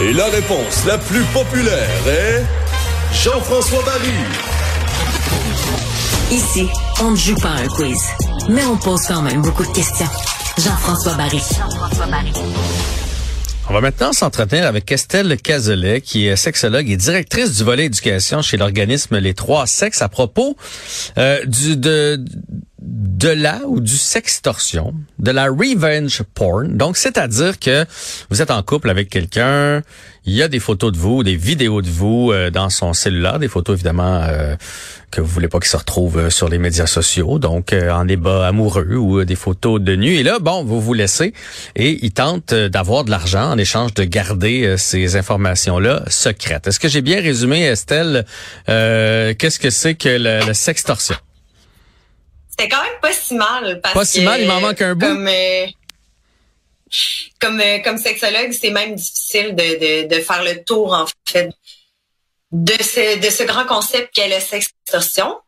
Et la réponse la plus populaire est Jean-François Barry. Ici, on ne joue pas un quiz, mais on pose quand même beaucoup de questions. Jean-François Barry. On va maintenant s'entretenir avec Estelle Cazelet, qui est sexologue et directrice du volet éducation chez l'organisme Les Trois Sexes, à propos euh, du, de, de la ou du sextorsion, de la revenge porn. Donc, c'est-à-dire que vous êtes en couple avec quelqu'un, il y a des photos de vous, des vidéos de vous euh, dans son cellulaire, des photos évidemment euh, que vous voulez pas qu'il se retrouvent euh, sur les médias sociaux, donc en débat amoureux ou des photos de nu. Et là, bon, vous vous laissez et il tente d'avoir de l'argent en échange de garder ces informations-là secrètes. Est-ce que j'ai bien résumé, Estelle, qu'est-ce que c'est que le sextorsion? C'était quand même pas si mal. Parce pas si mal, il m'en manque un bout. Comme, euh, comme, euh, comme sexologue, c'est même difficile de, de, de, faire le tour, en fait, de ce, de ce grand concept qu'est le sextorsion.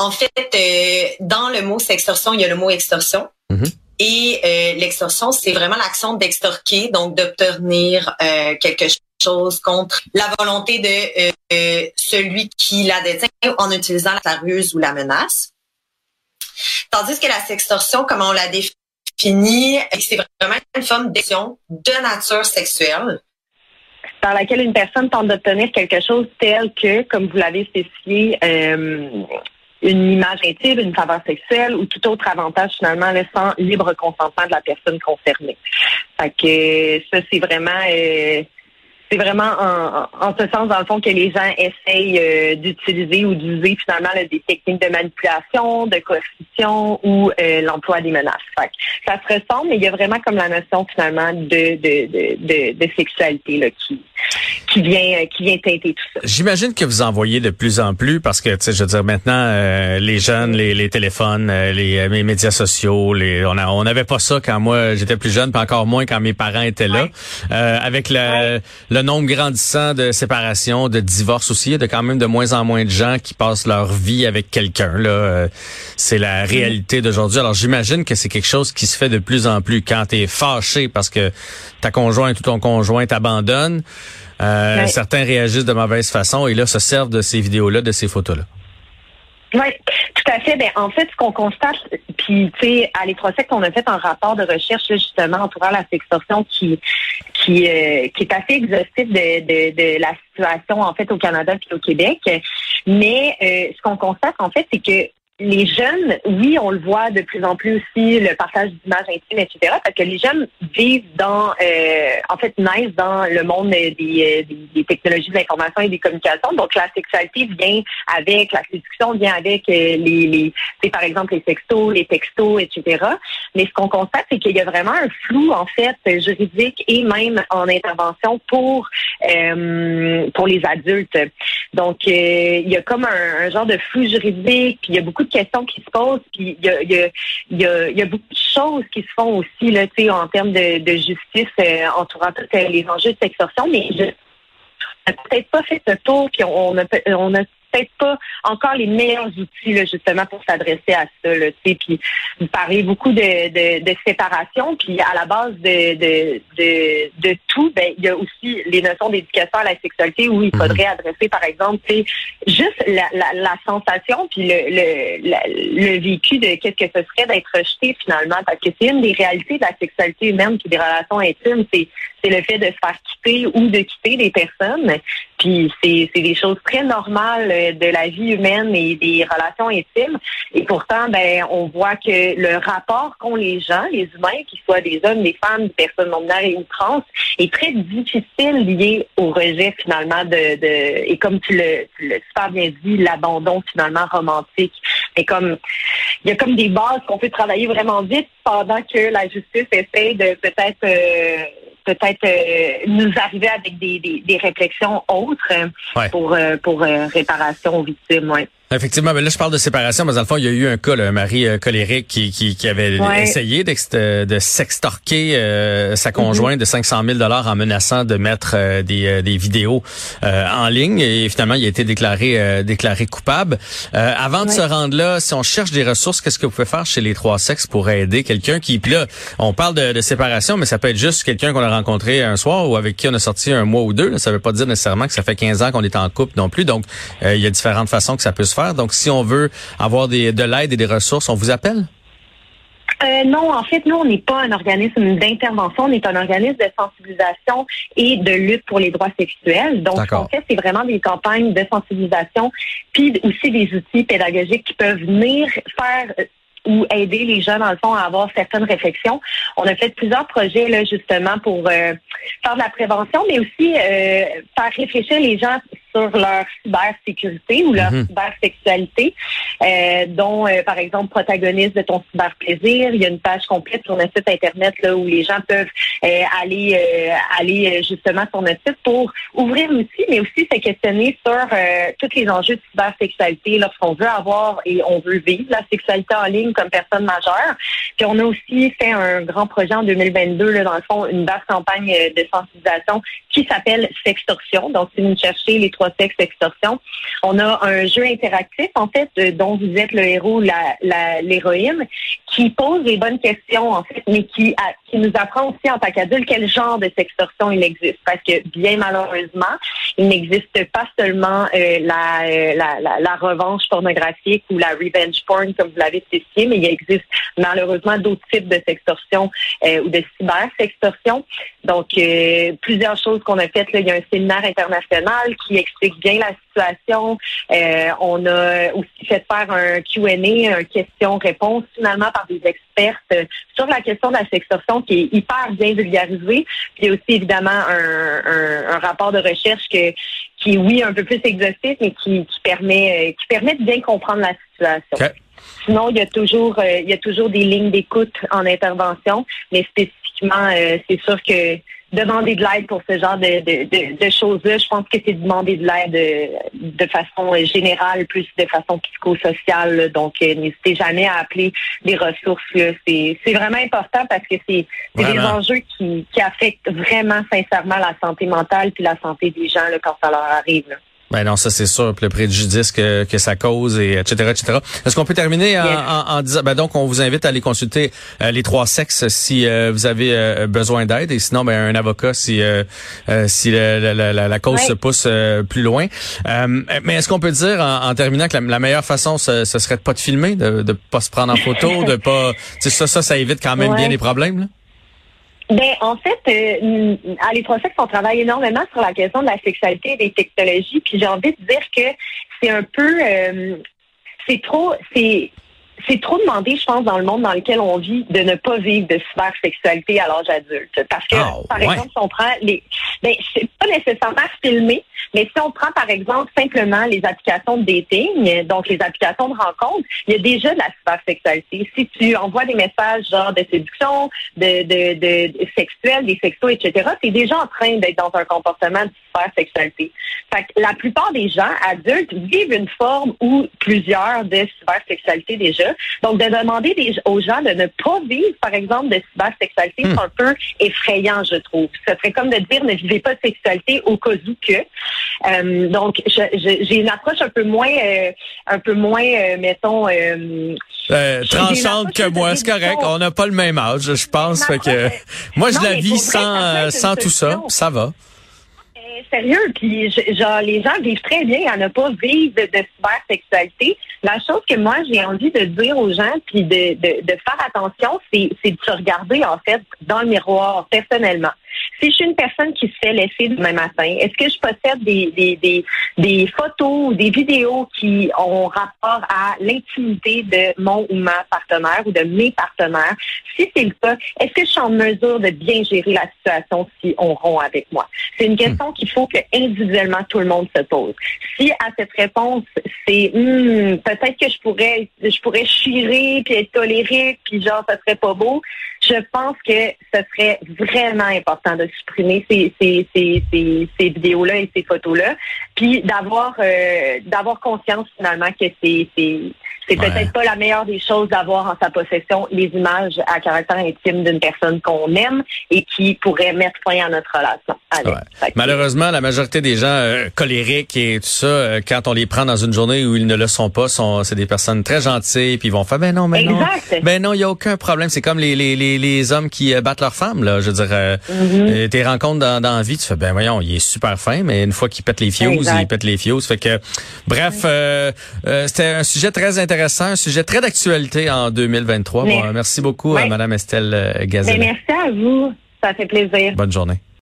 En fait, euh, dans le mot sextorsion, il y a le mot extorsion. Mm-hmm. Et l'extorsion, c'est vraiment l'action d'extorquer, donc d'obtenir quelque chose contre la volonté de celui qui la détient en utilisant la ruse ou la menace. Tandis que la sextorsion, comme on l'a défini, c'est vraiment une forme d'action de nature sexuelle par laquelle une personne tente d'obtenir quelque chose tel que, comme vous l'avez spécifié, euh, une image intime, une faveur sexuelle ou tout autre avantage finalement laissant libre consentement de la personne concernée. Fait que ça, c'est vraiment euh, c'est vraiment en, ce sens, dans le fond, que les gens essayent euh, d'utiliser ou d'user finalement des techniques de manipulation, de coercition ou euh, l'emploi des menaces. ça se ressemble, mais il y a vraiment comme la notion finalement de, de, de, de, sexualité là, qui, qui vient qui vient teinter tout ça. J'imagine que vous en voyez de plus en plus parce que, tu sais, je veux dire, maintenant, euh, les jeunes, les, les téléphones, les, les, médias sociaux, les, on a, on n'avait pas ça quand moi j'étais plus jeune, puis encore moins quand mes parents étaient là. avec le le nombre grandissant de séparations, de divorces aussi. Il y a de quand même de moins en moins de gens qui passent leur vie avec quelqu'un. Là, euh, c'est la réalité d'aujourd'hui. Alors j'imagine que c'est quelque chose qui se fait de plus en plus quand tu es fâché parce que ta conjointe ou ton conjoint t'abandonne. Euh, certains réagissent de mauvaise façon et là se servent de ces vidéos-là, de ces photos-là. Oui, tout à fait. Ben, en fait, ce qu'on constate, puis tu sais, à l'Étrossec, on a fait un rapport de recherche justement entourant la sextorsion qui qui, euh, qui est assez exhaustif de, de, de, la situation en fait au Canada et au Québec. Mais euh, ce qu'on constate en fait, c'est que les jeunes, oui, on le voit de plus en plus aussi, le partage d'images intimes, etc., parce que les jeunes vivent dans, euh, en fait, naissent dans le monde des, des, des technologies de l'information et des communications. Donc, la sexualité vient avec, la séduction vient avec euh, les, les par exemple, les sextos, les textos, etc. Mais ce qu'on constate, c'est qu'il y a vraiment un flou, en fait, juridique et même en intervention pour, euh, pour les adultes. Donc, euh, il y a comme un, un genre de flou juridique, il y a beaucoup questions qui se posent, puis il y a, y, y a, beaucoup de choses qui se font aussi là, en termes de, justice euh, entourant euh, les enjeux de sextorsion, mais je peut-être pas fait ce tour, puis on on a peut-être pas encore les meilleurs outils là, justement pour s'adresser à ça. Là, puis vous parlez beaucoup de, de, de, séparation, puis à la base de, de, de, de tout, ben, il y a aussi les notions d'éducation à la sexualité où il mhm. faudrait adresser, par exemple, juste la, la, la, sensation puis le, le, le, vécu de qu'est-ce que ce serait d'être rejeté finalement, parce que c'est une des réalités de la sexualité humaine, puis des relations intimes, c'est c'est le fait de se faire quitter ou de quitter des personnes. Puis c'est, c'est des choses très normales euh, de la vie humaine et des relations intimes. Et pourtant, ben, on voit que le rapport qu'ont les gens, les humains, qu'ils soient des hommes, des femmes, des personnes non binaires ou trans, est très difficile lié au rejet finalement de, de et comme tu le, tu l'as super bien dit, l'abandon finalement romantique. Mais comme il y a comme des bases qu'on peut travailler vraiment vite pendant que la justice essaie de peut-être euh, peut-être euh, nous arriver avec des, des, réflexions autres euh, pour, euh, pour réparation aux victimes. Effectivement, mais là, je parle de séparation, mais dans le fond, il y a eu un cas, là, un mari euh, colérique qui, qui, qui avait Ouais. essayé d'ex- de sextorquer euh, sa conjointe de 500 000 dollars en menaçant de mettre euh, des, euh, des vidéos euh, en ligne et finalement, il a été déclaré euh, déclaré coupable. Euh, avant de se rendre là, si on cherche des ressources, qu'est-ce que vous pouvez faire chez les trois sexes pour aider quelqu'un qui, puis là, on parle de, de séparation, mais ça peut être juste quelqu'un qu'on a rencontré un soir ou avec qui on a sorti un mois ou deux. là. Ça veut pas dire nécessairement que ça fait 15 ans qu'on est en couple non plus. Donc, euh, il y a différentes façons que ça peut se faire. Donc, si on veut avoir des, de l'aide et des ressources, on vous appelle? Euh, non, en fait, nous, on n'est pas un organisme d'intervention, on est un organisme de sensibilisation et de lutte pour les droits sexuels. Donc, ce qu'on fait, c'est vraiment des campagnes de sensibilisation, puis aussi des outils pédagogiques qui peuvent venir faire euh, ou aider les gens, dans le fond, à avoir certaines réflexions. On a fait plusieurs projets, là, justement, pour euh, faire de la prévention, mais aussi euh, faire réfléchir les gens sur leur cybersécurité ou leur Mhm. cybersexualité, euh, dont, euh, par exemple, protagoniste de ton cyberplaisir. Il y a une page complète sur notre site Internet là, où les gens peuvent euh, aller, aller justement sur notre site pour ouvrir l'outil, mais aussi se questionner sur tous les enjeux de cybersexualité lorsqu'on veut avoir et on veut vivre la sexualité en ligne comme personne majeure. Puis on a aussi fait un grand projet en 2022, là, dans le fond, une vaste campagne de sensibilisation qui s'appelle Sextorsion. Donc, si vous cherchez les extorsion, on a un jeu interactif, en fait, euh, dont vous êtes le héros, la- l'héroïne, qui pose les bonnes questions, en fait, mais qui, qui nous apprend aussi en tant qu'adulte quel genre de sextorsion il existe. Parce que, bien malheureusement, il n'existe pas seulement euh, la, euh, la, la, la revanche pornographique ou la revenge porn, comme vous l'avez spécifié, mais il existe malheureusement d'autres types de sextorsion euh, ou de cybersextorsion. Donc, euh, plusieurs choses qu'on a faites. Là. Il y a un séminaire international qui explique bien la situation. Euh, on a aussi fait faire un Q&A, un question-réponse, finalement, par des expertes euh, sur la question de la sextorsion qui est hyper bien vulgarisée. Puis il y a aussi, évidemment, un, un- un rapport de recherche que, qui est, oui, un peu plus exhaustif, mais qui, qui permet, euh, qui permet de bien comprendre la situation. Sinon, il y a toujours, euh, il y a toujours des lignes d'écoute en intervention, mais spécifiquement, euh, c'est sûr que demander de l'aide pour ce genre de, de, de, de choses-là, je pense que c'est demander de l'aide euh, de façon euh, générale, plus de façon psychosociale. là. Donc, euh, n'hésitez jamais à appeler des ressources. C'est c'est vraiment important parce que c'est c'est des enjeux qui, qui affectent vraiment sincèrement la santé mentale puis la santé des gens là, quand ça leur arrive. là. Ben non, ça c'est sûr. Puis le préjudice que, que ça cause et etc. etc. Est-ce qu'on peut terminer en, Yes. en, en disant ben donc on vous invite à aller consulter euh, les trois sexes si euh, vous avez euh, besoin d'aide et sinon ben un avocat si euh, euh, si la, la, la, la- la cause se pousse euh, plus loin. Euh, mais est-ce qu'on peut dire en, en terminant que la, la meilleure façon ce, ce serait de pas de filmer, de de pas se prendre en photo, de pas ça ça ça évite quand même bien les problèmes là? Ben, en fait, euh, à l'Étrosex, on travaille énormément sur la question de la sexualité et des technologies. Puis j'ai envie de dire que c'est un peu, euh, c'est trop, c'est, c'est trop demandé, je pense, dans le monde dans lequel on vit, de ne pas vivre de cybersexualité à l'âge adulte. Parce que, Ah, par ouais. exemple, si on prend les, ben, c'est pas nécessairement filmé, mais si on prend, par exemple, simplement les applications de dating, donc les applications de rencontre, il y a déjà de la cybersexualité. Si tu envoies des messages genre de séduction, de, de, de, de sexuel, des sextos, etc., tu es déjà en train d'être dans un comportement de cybersexualité. Fait que la plupart des gens adultes vivent une forme ou plusieurs de cybersexualité déjà. Donc, de demander des- aux gens de ne pas vivre, par exemple, de cybersexualité, Hmm. c'est un peu effrayant, je trouve. Ce serait comme de dire ne vivez pas de sexualité au cas où que. Euh, donc, j'ai une approche un peu moins, euh, un peu moins, euh, mettons, des que moi, c'est correct. On n'a pas le même âge, je pense. Fait que approche, moi, je Non, la vis sans sans tout ça, ça va. Sérieux, puis je- genre les gens vivent très bien à ne pas vivre de, cybersexualité. La chose que moi j'ai envie de dire aux gens, puis de, de, de faire attention, c'est de se regarder en fait dans le miroir personnellement. Si je suis une personne qui se fait laisser demain matin, est-ce que je possède des, des, des, des photos ou des vidéos qui ont rapport à l'intimité de mon ou ma partenaire ou de mes partenaires? Si c'est le cas, est-ce que je suis en mesure de bien gérer la situation si on rompt avec moi? C'est une question qu'il faut que individuellement tout le monde se pose. Si à cette réponse, c'est Hmm, peut-être que je pourrais je pourrais chirer puis être tolérée puis genre ça serait pas beau, je pense que ce serait vraiment important de supprimer ces, ces, ces, ces, ces vidéos-là et ces photos-là, puis d'avoir euh, d'avoir conscience finalement que c'est c'est peut-être pas la meilleure des choses d'avoir en sa possession les images à caractère intime d'une personne qu'on aime et qui pourrait mettre fin à notre relation. Malheureusement, la majorité des gens euh, colériques et tout ça, euh, quand on les prend dans une journée où ils ne le sont pas, sont c'est des personnes très gentilles, puis ils vont faire ben non, ben non, ben non, il y a aucun problème. C'est comme les, les, les, les, hommes qui euh, battent leurs femmes là. Je veux dire, mm-hmm. tes rencontres dans, dans la vie, tu fais ben voyons, il est super fin, mais une fois qu'il pète les fios, il pète les fios. Fait que bref, c'était un sujet très intéressant un sujet très d'actualité en 2023. merci beaucoup, à Mme Estelle euh, Gazelle. Ben, merci à vous. Ça fait plaisir. Bonne journée.